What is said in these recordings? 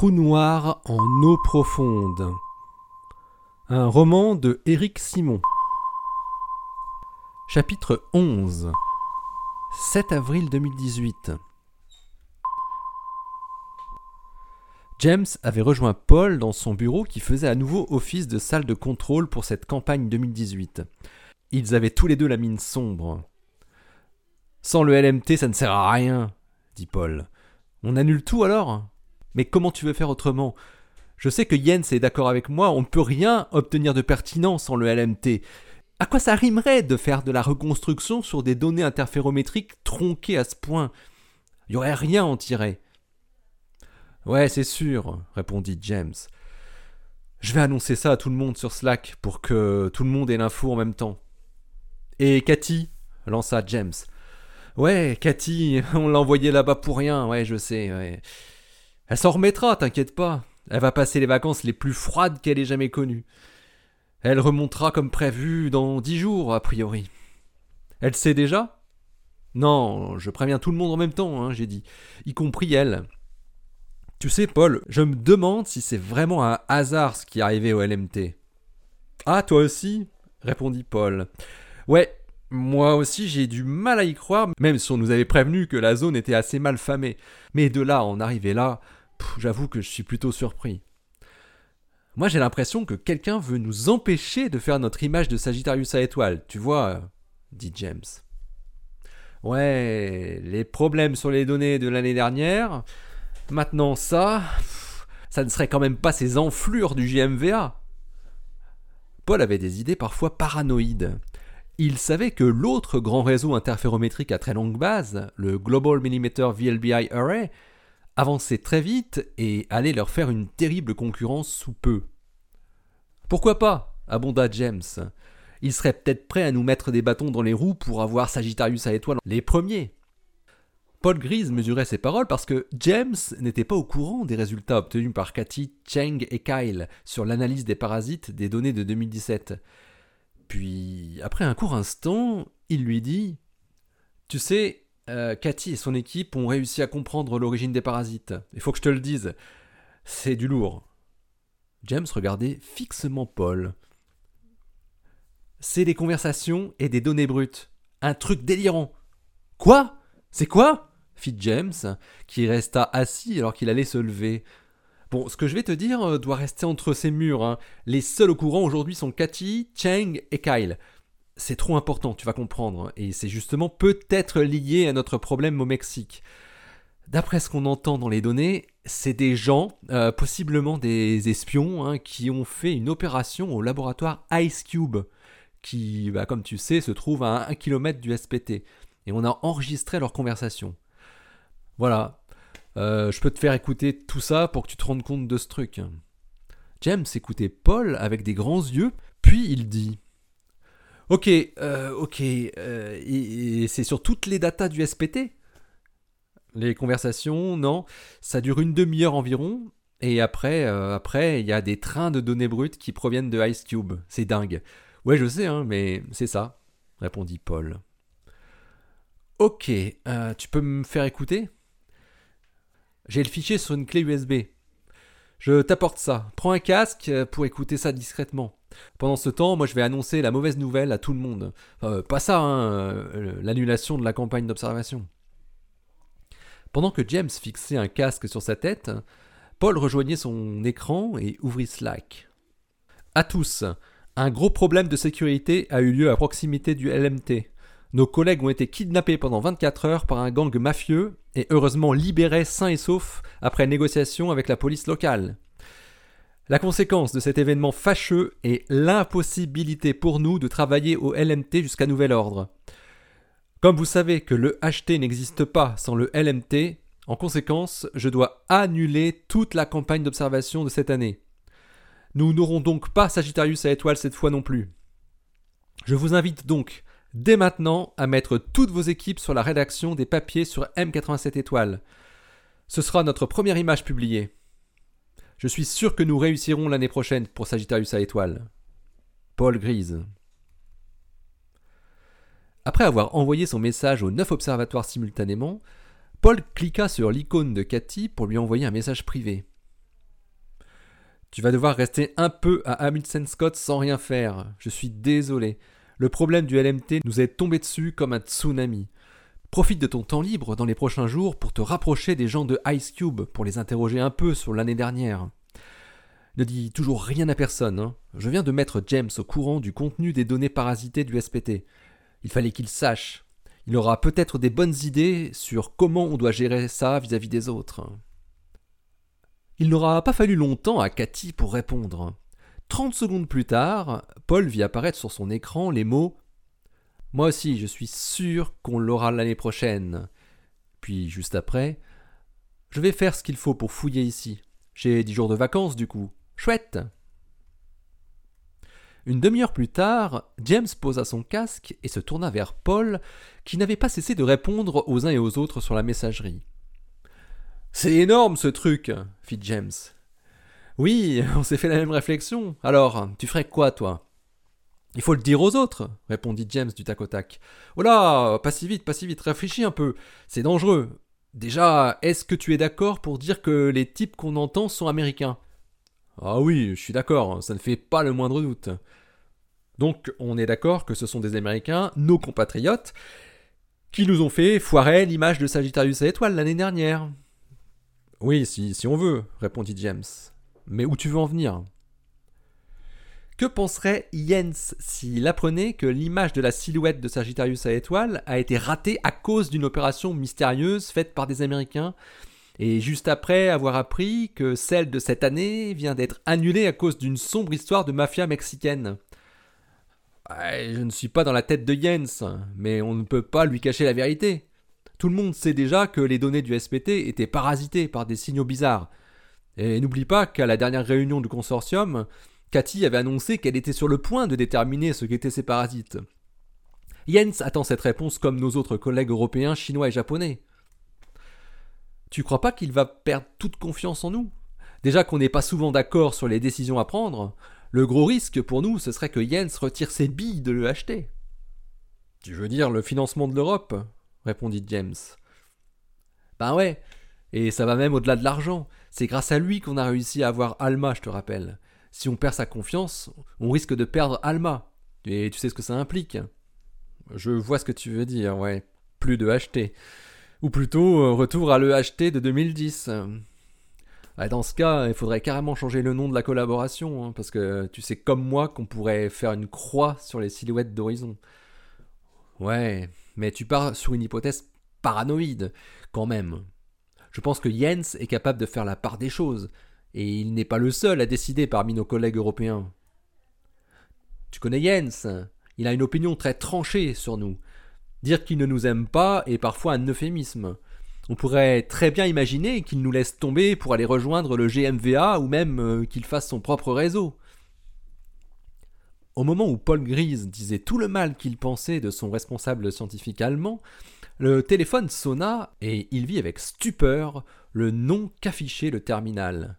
trou noir en eau profonde. Un roman de Éric Simon. Chapitre 11 7 avril 2018 James avait rejoint Paul dans son bureau qui faisait à nouveau office de salle de contrôle pour cette campagne 2018. Ils avaient tous les deux la mine sombre. Sans le LMT, ça ne sert à rien, dit Paul. On annule tout alors? Mais comment tu veux faire autrement? Je sais que Jens est d'accord avec moi, on ne peut rien obtenir de pertinent sans le LMT. À quoi ça rimerait de faire de la reconstruction sur des données interférométriques tronquées à ce point? Il n'y aurait rien à en tirer. Ouais, c'est sûr, répondit James. Je vais annoncer ça à tout le monde sur Slack pour que tout le monde ait l'info en même temps. Et Cathy? lança James. Ouais, Cathy, on l'a envoyée là-bas pour rien, ouais, je sais, ouais. Elle s'en remettra, t'inquiète pas. Elle va passer les vacances les plus froides qu'elle ait jamais connues. Elle remontera comme prévu dans dix jours, a priori. Elle sait déjà? Non, je préviens tout le monde en même temps, hein, j'ai dit, y compris elle. Tu sais, Paul, je me demande si c'est vraiment un hasard ce qui est arrivé au LMT. Ah, toi aussi? répondit Paul. Ouais, moi aussi j'ai du mal à y croire, même si on nous avait prévenu que la zone était assez mal famée. Mais de là en arriver là, j'avoue que je suis plutôt surpris. Moi j'ai l'impression que quelqu'un veut nous empêcher de faire notre image de Sagittarius à étoile, tu vois, dit James. Ouais, les problèmes sur les données de l'année dernière, Maintenant ça, ça ne serait quand même pas ces enflures du JMVA. Paul avait des idées parfois paranoïdes. Il savait que l'autre grand réseau interférométrique à très longue base, le Global Millimeter VLBI Array, avançait très vite et allait leur faire une terrible concurrence sous peu. Pourquoi pas abonda James. Il serait peut-être prêt à nous mettre des bâtons dans les roues pour avoir Sagittarius à étoile les premiers. Paul Grise mesurait ses paroles parce que James n'était pas au courant des résultats obtenus par Cathy, Cheng et Kyle sur l'analyse des parasites des données de 2017. Puis, après un court instant, il lui dit Tu sais, euh, Cathy et son équipe ont réussi à comprendre l'origine des parasites. Il faut que je te le dise. C'est du lourd. James regardait fixement Paul. C'est des conversations et des données brutes. Un truc délirant. Quoi? C'est quoi? fit James, qui resta assis alors qu'il allait se lever. Bon, ce que je vais te dire euh, doit rester entre ces murs. Hein. Les seuls au courant aujourd'hui sont Cathy, Cheng et Kyle. C'est trop important, tu vas comprendre, et c'est justement peut-être lié à notre problème au Mexique. D'après ce qu'on entend dans les données, c'est des gens, euh, possiblement des espions, hein, qui ont fait une opération au laboratoire Ice Cube, qui, bah, comme tu sais, se trouve à un kilomètre du SPT. Et on a enregistré leur conversation. Voilà. Euh, je peux te faire écouter tout ça pour que tu te rendes compte de ce truc. James écoutait Paul avec des grands yeux, puis il dit Ok, euh, ok, euh, c'est sur toutes les datas du SPT Les conversations, non, ça dure une demi-heure environ, et après, après, il y a des trains de données brutes qui proviennent de Ice Cube. C'est dingue. Ouais, je sais, hein, mais c'est ça, répondit Paul. Ok, tu peux me faire écouter? J'ai le fichier sur une clé USB. Je t'apporte ça. Prends un casque euh, pour écouter ça discrètement. Pendant ce temps, moi je vais annoncer la mauvaise nouvelle à tout le monde. pas ça, hein, euh, l'annulation de la campagne d'observation. Pendant que James fixait un casque sur sa tête, Paul rejoignait son écran et ouvrit Slack. À tous, un gros problème de sécurité a eu lieu à proximité du LMT. Nos collègues ont été kidnappés pendant 24 heures par un gang mafieux et heureusement libérés sains et saufs après négociation avec la police locale. La conséquence de cet événement fâcheux est l'impossibilité pour nous de travailler au LMT jusqu'à nouvel ordre. Comme vous savez que le HT n'existe pas sans le LMT, en conséquence, je dois annuler toute la campagne d'observation de cette année. Nous n'aurons donc pas Sagittarius à étoile cette fois non plus. Je vous invite donc dès maintenant à mettre toutes vos équipes sur la rédaction des papiers sur M87 étoiles. Ce sera notre première image publiée. Je suis sûr que nous réussirons l'année prochaine pour Sagittarius à étoile. Paul Grise. Après avoir envoyé son message aux neuf observatoires simultanément, Paul cliqua sur l'icône de Cathy pour lui envoyer un message privé. Tu vas devoir rester un peu à Hamilton Scott sans rien faire. Je suis désolé. Le problème du LMT nous est tombé dessus comme un tsunami. Profite de ton temps libre dans les prochains jours pour te rapprocher des gens de Ice Cube pour les interroger un peu sur l'année dernière. Ne dis toujours rien à personne. Hein. Je viens de mettre James au courant du contenu des données parasitées du SPT. Il fallait qu'il sache. Il aura peut-être des bonnes idées sur comment on doit gérer ça vis-à-vis -vis des autres. Il n'aura pas fallu longtemps à Cathy pour répondre. Trente secondes plus tard, Paul vit apparaître sur son écran les mots moi aussi, je suis sûr qu'on l'aura l'année prochaine. Puis, juste après, je vais faire ce qu'il faut pour fouiller ici. J'ai dix jours de vacances, du coup. Chouette Une demi-heure plus tard, James posa son casque et se tourna vers Paul, qui n'avait pas cessé de répondre aux uns et aux autres sur la messagerie. C'est énorme ce truc, fit James. Oui, on s'est fait la même réflexion. Alors, tu ferais quoi, toi? Il faut le dire aux autres, répondit James du tac au tac. Oh là, pas si vite, pas si vite, réfléchis un peu, c'est dangereux. Déjà, est-ce que tu es d'accord pour dire que les types qu'on entend sont américains? Ah oui, je suis d'accord, ça ne fait pas le moindre doute. Donc, on est d'accord que ce sont des Américains, nos compatriotes, qui nous ont fait foirer l'image de Sagittarius à étoile l'année dernière. Oui, si on veut, répondit James. Mais où tu veux en venir? Que penserait Jens s'il apprenait que l'image de la silhouette de Sagittarius à étoile a été ratée à cause d'une opération mystérieuse faite par des Américains? Et juste après avoir appris que celle de cette année vient d'être annulée à cause d'une sombre histoire de mafia mexicaine Je ne suis pas dans la tête de Jens, mais on ne peut pas lui cacher la vérité. Tout le monde sait déjà que les données du SPT étaient parasitées par des signaux bizarres. Et n'oublie pas qu'à la dernière réunion du consortium, Cathy avait annoncé qu'elle était sur le point de déterminer ce qu'étaient ces parasites. Jens attend cette réponse comme nos autres collègues européens, chinois et japonais. Tu crois pas qu'il va perdre toute confiance en nous? Déjà qu'on n'est pas souvent d'accord sur les décisions à prendre, le gros risque pour nous, ce serait que Jens retire ses billes de l'EHT. Tu veux dire le financement de l'Europe? répondit James. Ben ouais, et ça va même au-delà de l'argent. C'est grâce à lui qu'on a réussi à avoir Alma, je te rappelle si on perd sa confiance, on risque de perdre Alma. Et tu sais ce que ça implique. Je vois ce que tu veux dire, ouais. Plus de HT. Ou plutôt, euh, retour à le HT de 2010. Dans ce cas, il faudrait carrément changer le nom de la collaboration, hein, parce que tu sais comme moi qu'on pourrait faire une croix sur les silhouettes d'horizon. Ouais, mais tu pars sur une hypothèse paranoïde, quand même. Je pense que Jens est capable de faire la part des choses, et il n'est pas le seul à décider parmi nos collègues européens. Tu connais Jens, il a une opinion très tranchée sur nous. Dire qu'il ne nous aime pas est parfois un euphémisme. On pourrait très bien imaginer qu'il nous laisse tomber pour aller rejoindre le GMVA ou même euh, qu'il fasse son propre réseau. Au moment où Paul Grise disait tout le mal qu'il pensait de son responsable scientifique allemand, le téléphone sonna et il vit avec stupeur le nom qu'affichait le terminal.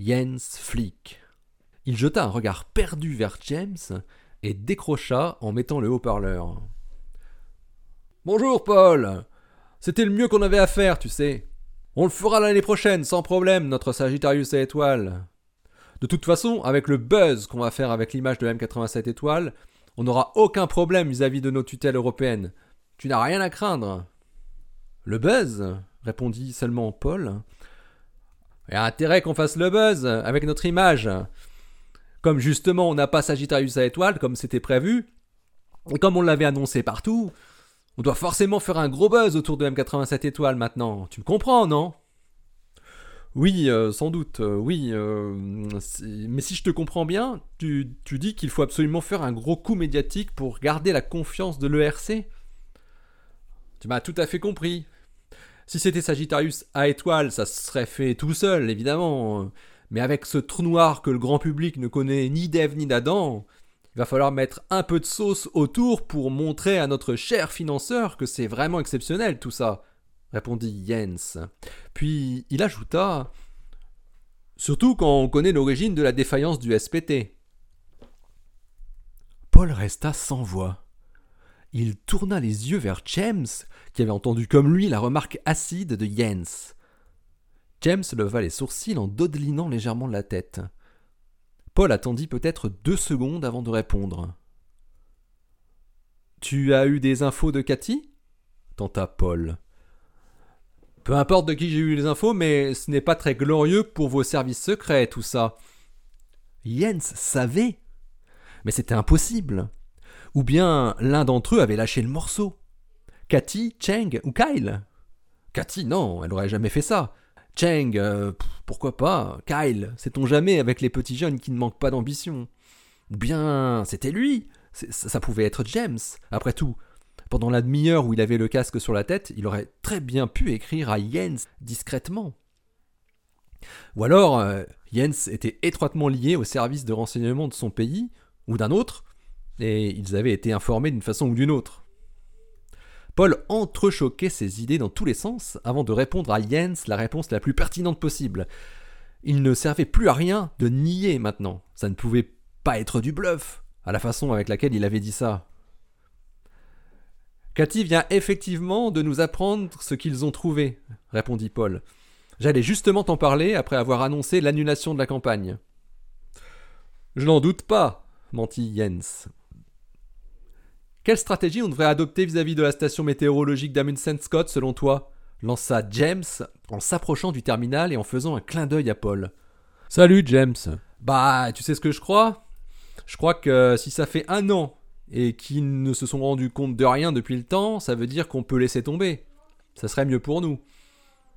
Jens Flick. Il jeta un regard perdu vers James et décrocha en mettant le haut-parleur. Bonjour, Paul. C'était le mieux qu'on avait à faire, tu sais. On le fera l'année prochaine, sans problème, notre Sagittarius à étoiles. De toute façon, avec le buzz qu'on va faire avec l'image de M87 étoiles, on n'aura aucun problème vis-à-vis de nos tutelles européennes. Tu n'as rien à craindre. Le buzz répondit seulement Paul, il y a intérêt qu'on fasse le buzz avec notre image. Comme justement on n'a pas Sagittarius à étoile comme c'était prévu, et comme on l'avait annoncé partout, on doit forcément faire un gros buzz autour de M87 étoiles maintenant. Tu me comprends, non? Oui, euh, sans doute, euh, oui. Euh, mais si je te comprends bien, tu, tu dis qu'il faut absolument faire un gros coup médiatique pour garder la confiance de l'ERC Tu m'as tout à fait compris. Si c'était Sagittarius à étoile, ça serait fait tout seul, évidemment. Mais avec ce trou noir que le grand public ne connaît ni d'Ève ni d'Adam, il va falloir mettre un peu de sauce autour pour montrer à notre cher financeur que c'est vraiment exceptionnel tout ça, répondit Jens. Puis il ajouta Surtout quand on connaît l'origine de la défaillance du SPT. Paul resta sans voix. Il tourna les yeux vers James, qui avait entendu comme lui la remarque acide de Jens. James leva les sourcils en dodelinant légèrement la tête. Paul attendit peut-être deux secondes avant de répondre. Tu as eu des infos de Cathy? tenta Paul. Peu importe de qui j'ai eu les infos, mais ce n'est pas très glorieux pour vos services secrets, tout ça. Jens savait. Mais c'était impossible. Ou bien l'un d'entre eux avait lâché le morceau. Cathy, Cheng ou Kyle? Cathy, non, elle aurait jamais fait ça. Cheng, euh, pourquoi pas? Kyle, sait-on jamais avec les petits jeunes qui ne manquent pas d'ambition? Ou bien c'était lui Ça pouvait être James, après tout. Pendant la demi-heure où il avait le casque sur la tête, il aurait très bien pu écrire à Jens discrètement. Ou alors, euh, Jens était étroitement lié au service de renseignement de son pays, ou d'un autre, et ils avaient été informés d'une façon ou d'une autre. Paul entrechoquait ses idées dans tous les sens avant de répondre à Jens la réponse la plus pertinente possible. Il ne servait plus à rien de nier maintenant. Ça ne pouvait pas être du bluff, à la façon avec laquelle il avait dit ça. Cathy vient effectivement de nous apprendre ce qu'ils ont trouvé, répondit Paul. J'allais justement t'en parler après avoir annoncé l'annulation de la campagne. Je n'en doute pas, mentit Jens. Quelle stratégie on devrait adopter vis-à-vis de la station météorologique d'Amundsen Scott selon toi? Lança James en s'approchant du terminal et en faisant un clin d'œil à Paul. Salut James. Bah, tu sais ce que je crois? Je crois que si ça fait un an et qu'ils ne se sont rendus compte de rien depuis le temps, ça veut dire qu'on peut laisser tomber. Ça serait mieux pour nous.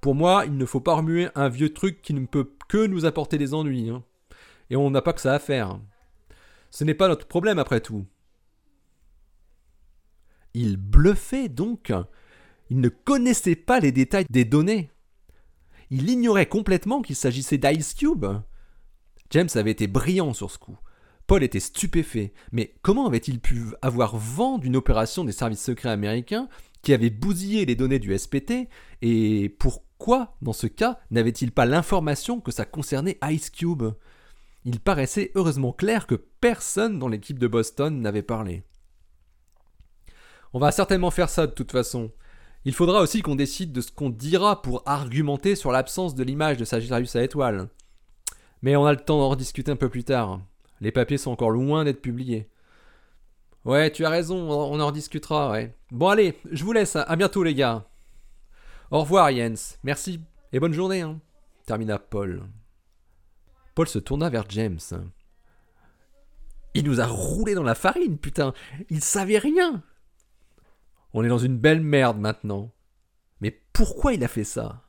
Pour moi, il ne faut pas remuer un vieux truc qui ne peut que nous apporter des ennuis. Hein. Et on n'a pas que ça à faire. Ce n'est pas notre problème après tout. Il bluffait donc. Il ne connaissait pas les détails des données. Il ignorait complètement qu'il s'agissait d'Ice Cube. James avait été brillant sur ce coup. Paul était stupéfait. Mais comment avait-il pu avoir vent d'une opération des services secrets américains qui avait bousillé les données du SPT Et pourquoi, dans ce cas, n'avait-il pas l'information que ça concernait Ice Cube? Il paraissait heureusement clair que personne dans l'équipe de Boston n'avait parlé. On va certainement faire ça de toute façon. Il faudra aussi qu'on décide de ce qu'on dira pour argumenter sur l'absence de l'image de Sagittarius à étoile. Mais on a le temps d'en rediscuter un peu plus tard. Les papiers sont encore loin d'être publiés. Ouais, tu as raison, on en rediscutera, ouais. Bon allez, je vous laisse, à bientôt les gars. Au revoir Jens, merci, et bonne journée, hein. termina Paul. Paul se tourna vers James. Il nous a roulé dans la farine, putain. Il savait rien. On est dans une belle merde maintenant. Mais pourquoi il a fait ça?